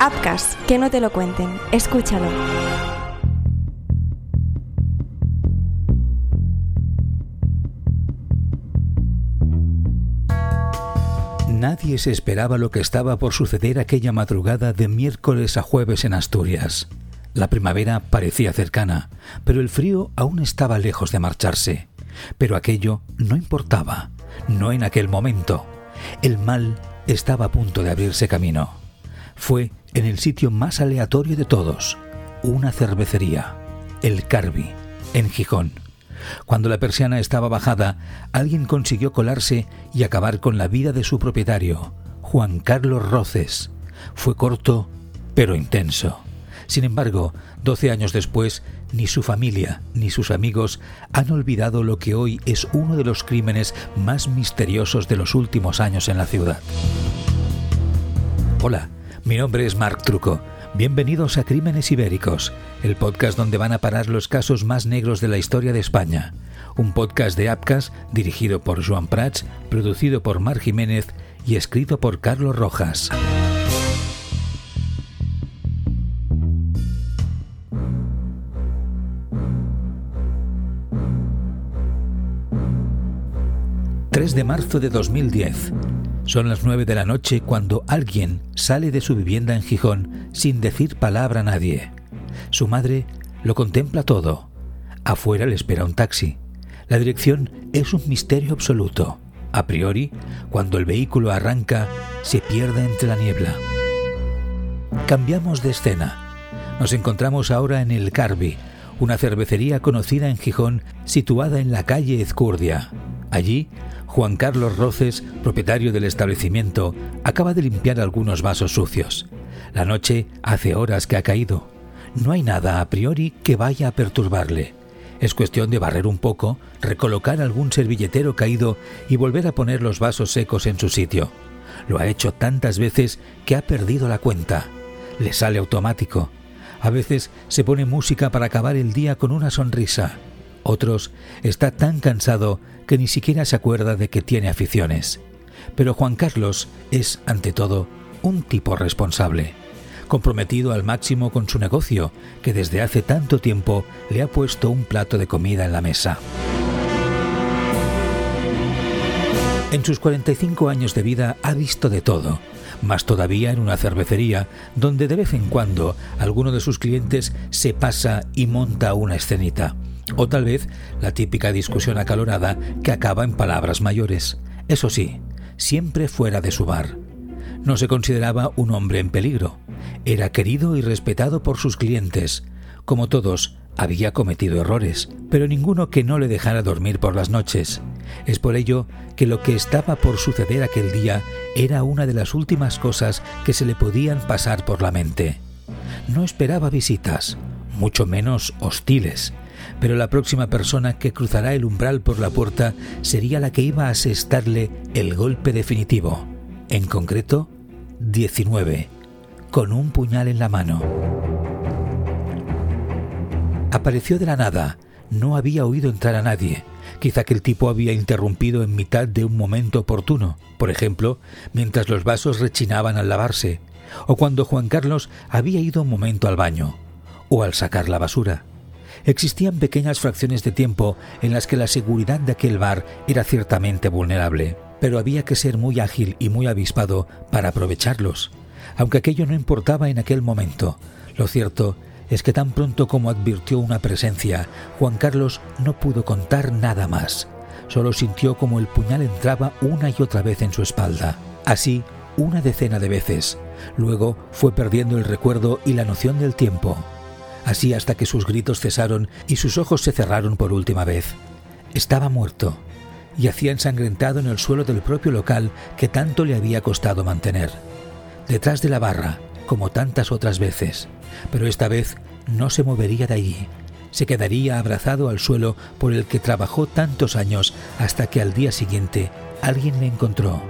Apcas, que no te lo cuenten. Escúchalo. Nadie se esperaba lo que estaba por suceder aquella madrugada de miércoles a jueves en Asturias. La primavera parecía cercana, pero el frío aún estaba lejos de marcharse. Pero aquello no importaba, no en aquel momento. El mal estaba a punto de abrirse camino. Fue en el sitio más aleatorio de todos, una cervecería, el Carbi, en Gijón. Cuando la persiana estaba bajada, alguien consiguió colarse y acabar con la vida de su propietario, Juan Carlos Roces. Fue corto, pero intenso. Sin embargo, doce años después, ni su familia ni sus amigos han olvidado lo que hoy es uno de los crímenes más misteriosos de los últimos años en la ciudad. Hola, mi nombre es Marc Truco Bienvenidos a Crímenes Ibéricos, el podcast donde van a parar los casos más negros de la historia de España. Un podcast de Apcas dirigido por Joan Prats, producido por Mar Jiménez y escrito por Carlos Rojas. ...3 de marzo de 2010... Son las nueve de la noche cuando alguien sale de su vivienda en Gijón sin decir palabra a nadie. Su madre lo contempla todo. Afuera le espera un taxi. La dirección es un misterio absoluto. A priori, cuando el vehículo arranca, se pierde entre la niebla. Cambiamos de escena. Nos encontramos ahora en el Carbi, una cervecería conocida en Gijón situada en la calle Ezcurdia. Allí Juan Carlos Roces, propietario del establecimiento, acaba de limpiar algunos vasos sucios. La noche hace horas que ha caído. No hay nada a priori que vaya a perturbarle. Es cuestión de barrer un poco, recolocar algún servilletero caído y volver a poner los vasos secos en su sitio. Lo ha hecho tantas veces que ha perdido la cuenta. Le sale automático. A veces se pone música para acabar el día con una sonrisa. Otros está tan cansado que ni siquiera se acuerda de que tiene aficiones. Pero Juan Carlos es, ante todo, un tipo responsable, comprometido al máximo con su negocio, que desde hace tanto tiempo le ha puesto un plato de comida en la mesa. En sus 45 años de vida ha visto de todo, más todavía en una cervecería, donde de vez en cuando alguno de sus clientes se pasa y monta una escenita. O tal vez la típica discusión acalorada que acaba en palabras mayores. Eso sí, siempre fuera de su bar. No se consideraba un hombre en peligro. Era querido y respetado por sus clientes. Como todos, había cometido errores, pero ninguno que no le dejara dormir por las noches. Es por ello que lo que estaba por suceder aquel día era una de las últimas cosas que se le podían pasar por la mente. No esperaba visitas, mucho menos hostiles, pero la próxima persona que cruzará el umbral por la puerta sería la que iba a asestarle el golpe definitivo, en concreto 19, con un puñal en la mano. Apareció de la nada, no había oído entrar a nadie. Quizá que el tipo había interrumpido en mitad de un momento oportuno, por ejemplo, mientras los vasos rechinaban al lavarse, o cuando Juan Carlos había ido un momento al baño, o al sacar la basura. Existían pequeñas fracciones de tiempo en las que la seguridad de aquel bar era ciertamente vulnerable, pero había que ser muy ágil y muy avispado para aprovecharlos. Aunque aquello no importaba en aquel momento, lo cierto es que tan pronto como advirtió una presencia, Juan Carlos no pudo contar nada más. Solo sintió como el puñal entraba una y otra vez en su espalda. Así, una decena de veces. Luego fue perdiendo el recuerdo y la noción del tiempo así hasta que sus gritos cesaron y sus ojos se cerraron por última vez. Estaba muerto, y hacía ensangrentado en el suelo del propio local que tanto le había costado mantener. Detrás de la barra, como tantas otras veces, pero esta vez no se movería de allí. Se quedaría abrazado al suelo por el que trabajó tantos años hasta que al día siguiente alguien le encontró.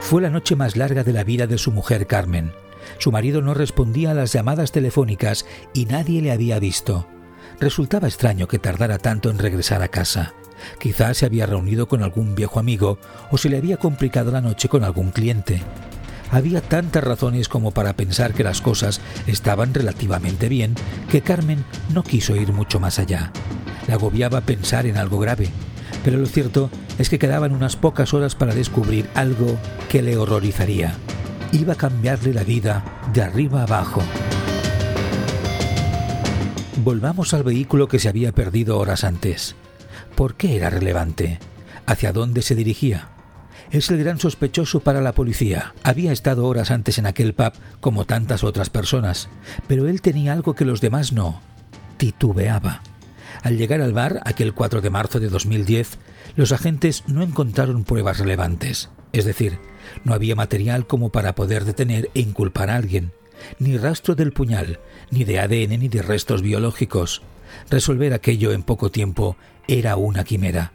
Fue la noche más larga de la vida de su mujer Carmen, su marido no respondía a las llamadas telefónicas y nadie le había visto. Resultaba extraño que tardara tanto en regresar a casa. Quizás se había reunido con algún viejo amigo o se le había complicado la noche con algún cliente. Había tantas razones como para pensar que las cosas estaban relativamente bien que Carmen no quiso ir mucho más allá. Le agobiaba pensar en algo grave, pero lo cierto es que quedaban unas pocas horas para descubrir algo que le horrorizaría. Iba a cambiarle la vida de arriba abajo. Volvamos al vehículo que se había perdido horas antes. ¿Por qué era relevante? ¿Hacia dónde se dirigía? Es el gran sospechoso para la policía. Había estado horas antes en aquel pub como tantas otras personas, pero él tenía algo que los demás no. Titubeaba. Al llegar al bar, aquel 4 de marzo de 2010, los agentes no encontraron pruebas relevantes. Es decir, no había material como para poder detener e inculpar a alguien. Ni rastro del puñal, ni de ADN ni de restos biológicos. Resolver aquello en poco tiempo era una quimera.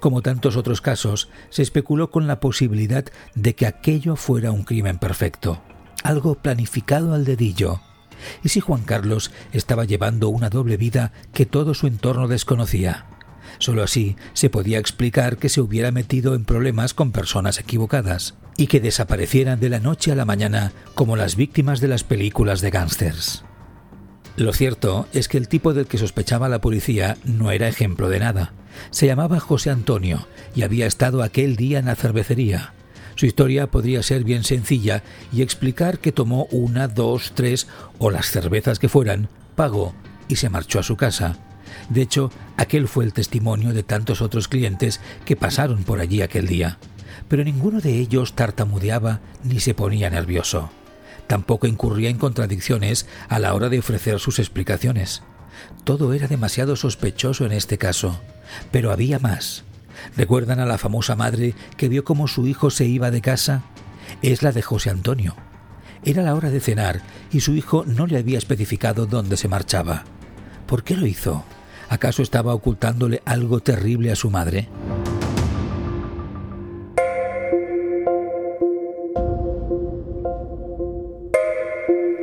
Como tantos otros casos, se especuló con la posibilidad de que aquello fuera un crimen perfecto, algo planificado al dedillo. ¿Y si Juan Carlos estaba llevando una doble vida que todo su entorno desconocía? Solo así se podía explicar que se hubiera metido en problemas con personas equivocadas y que desaparecieran de la noche a la mañana como las víctimas de las películas de gángsters. Lo cierto es que el tipo del que sospechaba la policía no era ejemplo de nada. Se llamaba José Antonio y había estado aquel día en la cervecería. Su historia podría ser bien sencilla y explicar que tomó una, dos, tres o las cervezas que fueran, pagó y se marchó a su casa. De hecho, aquel fue el testimonio de tantos otros clientes que pasaron por allí aquel día. Pero ninguno de ellos tartamudeaba ni se ponía nervioso. Tampoco incurría en contradicciones a la hora de ofrecer sus explicaciones. Todo era demasiado sospechoso en este caso. Pero había más. ¿Recuerdan a la famosa madre que vio cómo su hijo se iba de casa? Es la de José Antonio. Era la hora de cenar y su hijo no le había especificado dónde se marchaba. ¿Por qué lo hizo? ¿Acaso estaba ocultándole algo terrible a su madre?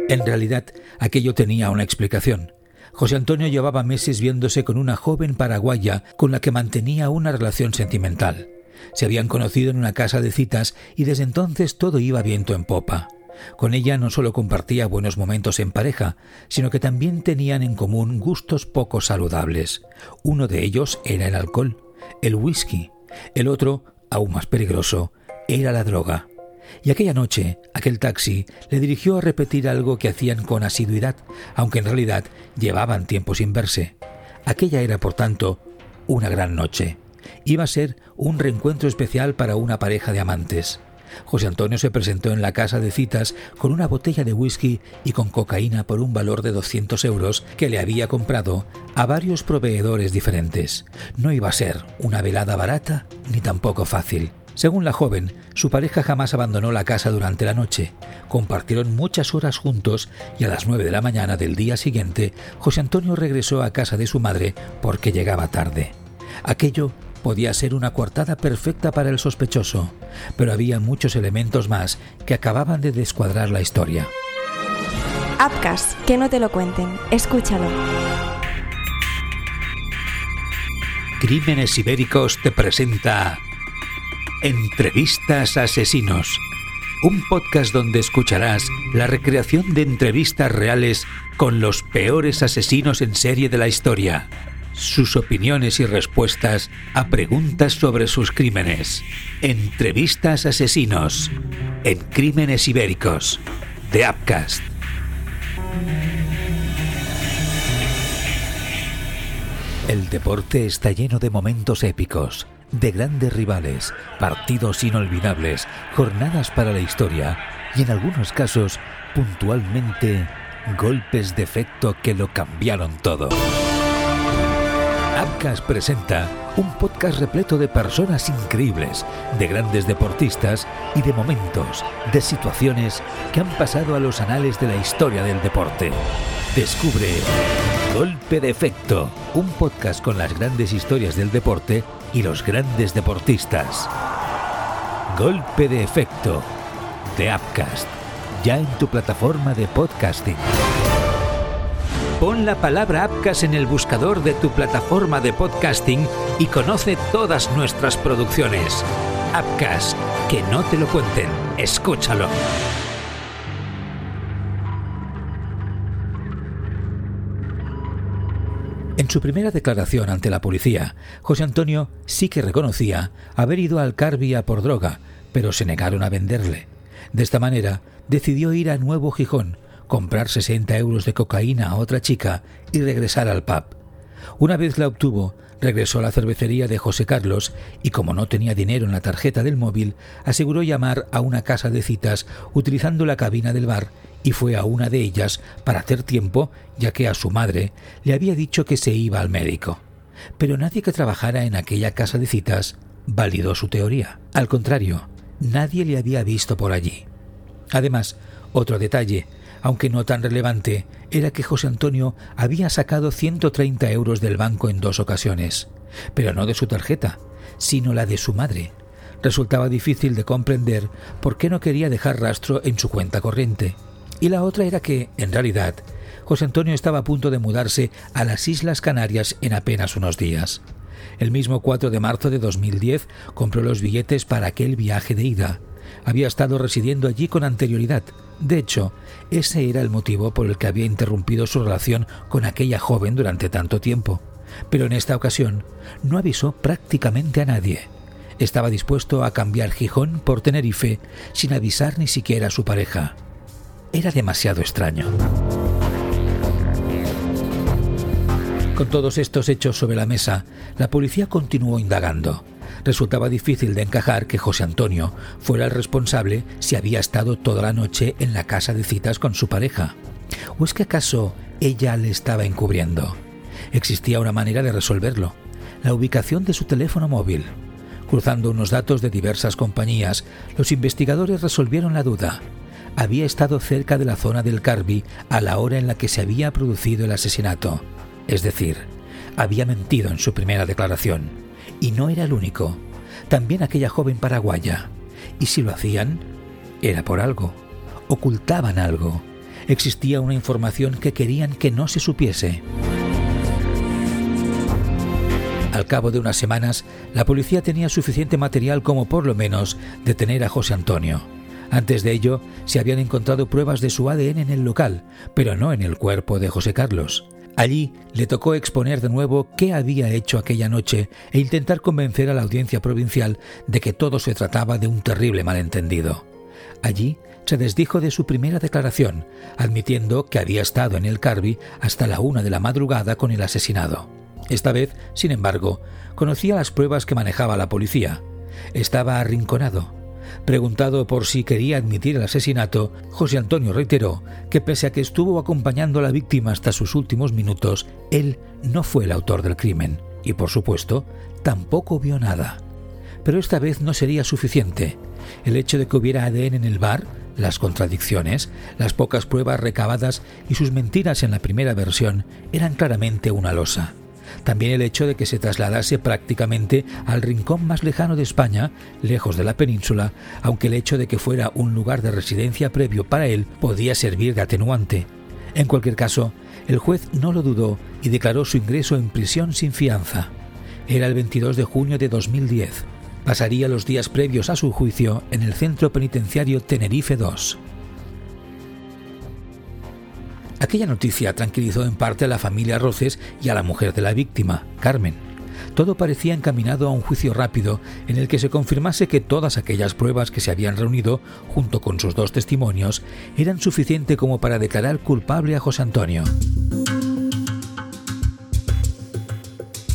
En realidad, aquello tenía una explicación. José Antonio llevaba meses viéndose con una joven paraguaya con la que mantenía una relación sentimental. Se habían conocido en una casa de citas y desde entonces todo iba viento en popa. Con ella no solo compartía buenos momentos en pareja, sino que también tenían en común gustos poco saludables. Uno de ellos era el alcohol, el whisky. El otro, aún más peligroso, era la droga. Y aquella noche, aquel taxi le dirigió a repetir algo que hacían con asiduidad, aunque en realidad llevaban tiempo sin verse. Aquella era, por tanto, una gran noche. Iba a ser un reencuentro especial para una pareja de amantes. José Antonio se presentó en la casa de citas con una botella de whisky y con cocaína por un valor de 200 euros que le había comprado a varios proveedores diferentes. No iba a ser una velada barata ni tampoco fácil. Según la joven, su pareja jamás abandonó la casa durante la noche. Compartieron muchas horas juntos y a las nueve de la mañana del día siguiente, José Antonio regresó a casa de su madre porque llegaba tarde. Aquello podía ser una coartada perfecta para el sospechoso, pero había muchos elementos más que acababan de descuadrar la historia. Apcas, que no te lo cuenten, escúchalo. Crímenes Ibéricos te presenta Entrevistas Asesinos, un podcast donde escucharás la recreación de entrevistas reales con los peores asesinos en serie de la historia, sus opiniones y respuestas a preguntas sobre sus crímenes. Entrevistas Asesinos en Crímenes Ibéricos de Upcast. El deporte está lleno de momentos épicos de grandes rivales, partidos inolvidables, jornadas para la historia y en algunos casos, puntualmente, golpes de efecto que lo cambiaron todo. Abcas presenta un podcast repleto de personas increíbles, de grandes deportistas y de momentos, de situaciones que han pasado a los anales de la historia del deporte. Descubre Golpe de Efecto, un podcast con las grandes historias del deporte y los grandes deportistas. Golpe de Efecto, de Upcast, ya en tu plataforma de podcasting. Pon la palabra Upcast en el buscador de tu plataforma de podcasting y conoce todas nuestras producciones. Upcast. Que no te lo cuenten. Escúchalo. En su primera declaración ante la policía, José Antonio sí que reconocía haber ido al Carbia por droga, pero se negaron a venderle. De esta manera, decidió ir a Nuevo Gijón, comprar 60 euros de cocaína a otra chica y regresar al pub. Una vez la obtuvo, regresó a la cervecería de José Carlos y como no tenía dinero en la tarjeta del móvil, aseguró llamar a una casa de citas utilizando la cabina del bar y fue a una de ellas para hacer tiempo, ya que a su madre le había dicho que se iba al médico. Pero nadie que trabajara en aquella casa de citas validó su teoría. Al contrario, nadie le había visto por allí. Además, otro detalle, aunque no tan relevante, era que José Antonio había sacado 130 euros del banco en dos ocasiones, pero no de su tarjeta, sino la de su madre. Resultaba difícil de comprender por qué no quería dejar rastro en su cuenta corriente. Y la otra era que, en realidad, José Antonio estaba a punto de mudarse a las Islas Canarias en apenas unos días. El mismo 4 de marzo de 2010 compró los billetes para aquel viaje de ida. Había estado residiendo allí con anterioridad. De hecho, ese era el motivo por el que había interrumpido su relación con aquella joven durante tanto tiempo. Pero en esta ocasión no avisó prácticamente a nadie. Estaba dispuesto a cambiar Gijón por Tenerife sin avisar ni siquiera a su pareja era demasiado extraño. Con todos estos hechos sobre la mesa, la policía continuó indagando. Resultaba difícil de encajar que José Antonio fuera el responsable si había estado toda la noche en la casa de citas con su pareja. ¿O es que acaso ella le estaba encubriendo? Existía una manera de resolverlo, la ubicación de su teléfono móvil. Cruzando unos datos de diversas compañías, los investigadores resolvieron la duda había estado cerca de la zona del Carbi a la hora en la que se había producido el asesinato. Es decir, había mentido en su primera declaración. Y no era el único. También aquella joven paraguaya. Y si lo hacían, era por algo. Ocultaban algo. Existía una información que querían que no se supiese. Al cabo de unas semanas, la policía tenía suficiente material como por lo menos detener a José Antonio. Antes de ello, se habían encontrado pruebas de su ADN en el local, pero no en el cuerpo de José Carlos. Allí le tocó exponer de nuevo qué había hecho aquella noche e intentar convencer a la audiencia provincial de que todo se trataba de un terrible malentendido. Allí se desdijo de su primera declaración, admitiendo que había estado en el Carbi hasta la una de la madrugada con el asesinado. Esta vez, sin embargo, conocía las pruebas que manejaba la policía. Estaba arrinconado, Preguntado por si quería admitir el asesinato, José Antonio reiteró que pese a que estuvo acompañando a la víctima hasta sus últimos minutos, él no fue el autor del crimen y, por supuesto, tampoco vio nada. Pero esta vez no sería suficiente. El hecho de que hubiera ADN en el bar, las contradicciones, las pocas pruebas recabadas y sus mentiras en la primera versión eran claramente una losa. También el hecho de que se trasladase prácticamente al rincón más lejano de España, lejos de la península, aunque el hecho de que fuera un lugar de residencia previo para él podía servir de atenuante. En cualquier caso, el juez no lo dudó y declaró su ingreso en prisión sin fianza. Era el 22 de junio de 2010. Pasaría los días previos a su juicio en el centro penitenciario Tenerife II. Aquella noticia tranquilizó en parte a la familia Roces y a la mujer de la víctima, Carmen. Todo parecía encaminado a un juicio rápido en el que se confirmase que todas aquellas pruebas que se habían reunido, junto con sus dos testimonios, eran suficientes como para declarar culpable a José Antonio.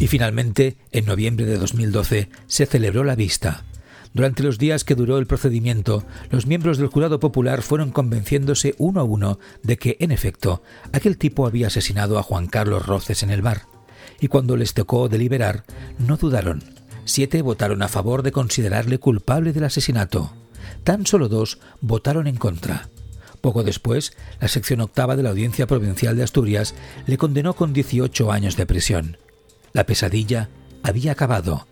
Y finalmente, en noviembre de 2012, se celebró la vista. Durante los días que duró el procedimiento, los miembros del jurado popular fueron convenciéndose uno a uno de que, en efecto, aquel tipo había asesinado a Juan Carlos Roces en el bar. Y cuando les tocó deliberar, no dudaron. Siete votaron a favor de considerarle culpable del asesinato. Tan solo dos votaron en contra. Poco después, la sección octava de la Audiencia Provincial de Asturias le condenó con 18 años de prisión. La pesadilla había acabado.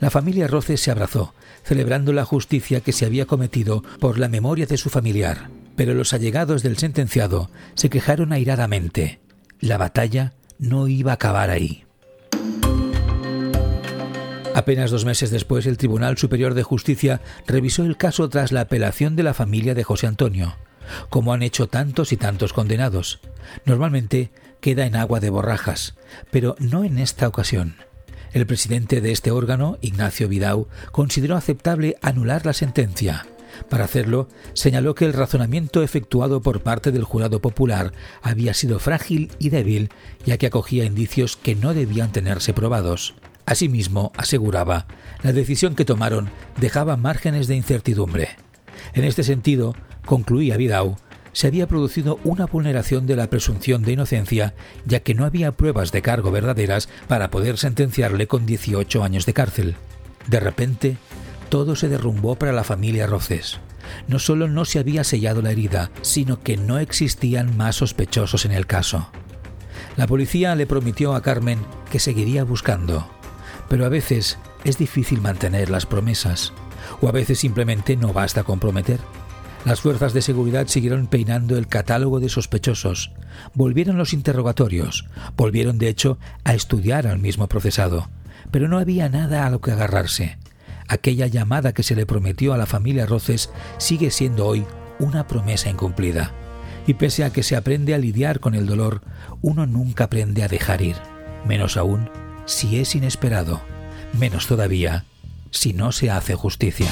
La familia Roces se abrazó, celebrando la justicia que se había cometido por la memoria de su familiar. Pero los allegados del sentenciado se quejaron airadamente. La batalla no iba a acabar ahí. Apenas dos meses después, el Tribunal Superior de Justicia revisó el caso tras la apelación de la familia de José Antonio, como han hecho tantos y tantos condenados. Normalmente queda en agua de borrajas, pero no en esta ocasión. El presidente de este órgano, Ignacio Vidau, consideró aceptable anular la sentencia. Para hacerlo, señaló que el razonamiento efectuado por parte del jurado popular había sido frágil y débil, ya que acogía indicios que no debían tenerse probados. Asimismo, aseguraba, la decisión que tomaron dejaba márgenes de incertidumbre. En este sentido, concluía Vidau, se había producido una vulneración de la presunción de inocencia, ya que no había pruebas de cargo verdaderas para poder sentenciarle con 18 años de cárcel. De repente, todo se derrumbó para la familia Roces. No solo no se había sellado la herida, sino que no existían más sospechosos en el caso. La policía le prometió a Carmen que seguiría buscando. Pero a veces es difícil mantener las promesas, o a veces simplemente no basta comprometer. Las fuerzas de seguridad siguieron peinando el catálogo de sospechosos, volvieron los interrogatorios, volvieron de hecho a estudiar al mismo procesado, pero no había nada a lo que agarrarse. Aquella llamada que se le prometió a la familia Roces sigue siendo hoy una promesa incumplida. Y pese a que se aprende a lidiar con el dolor, uno nunca aprende a dejar ir, menos aún si es inesperado, menos todavía si no se hace justicia.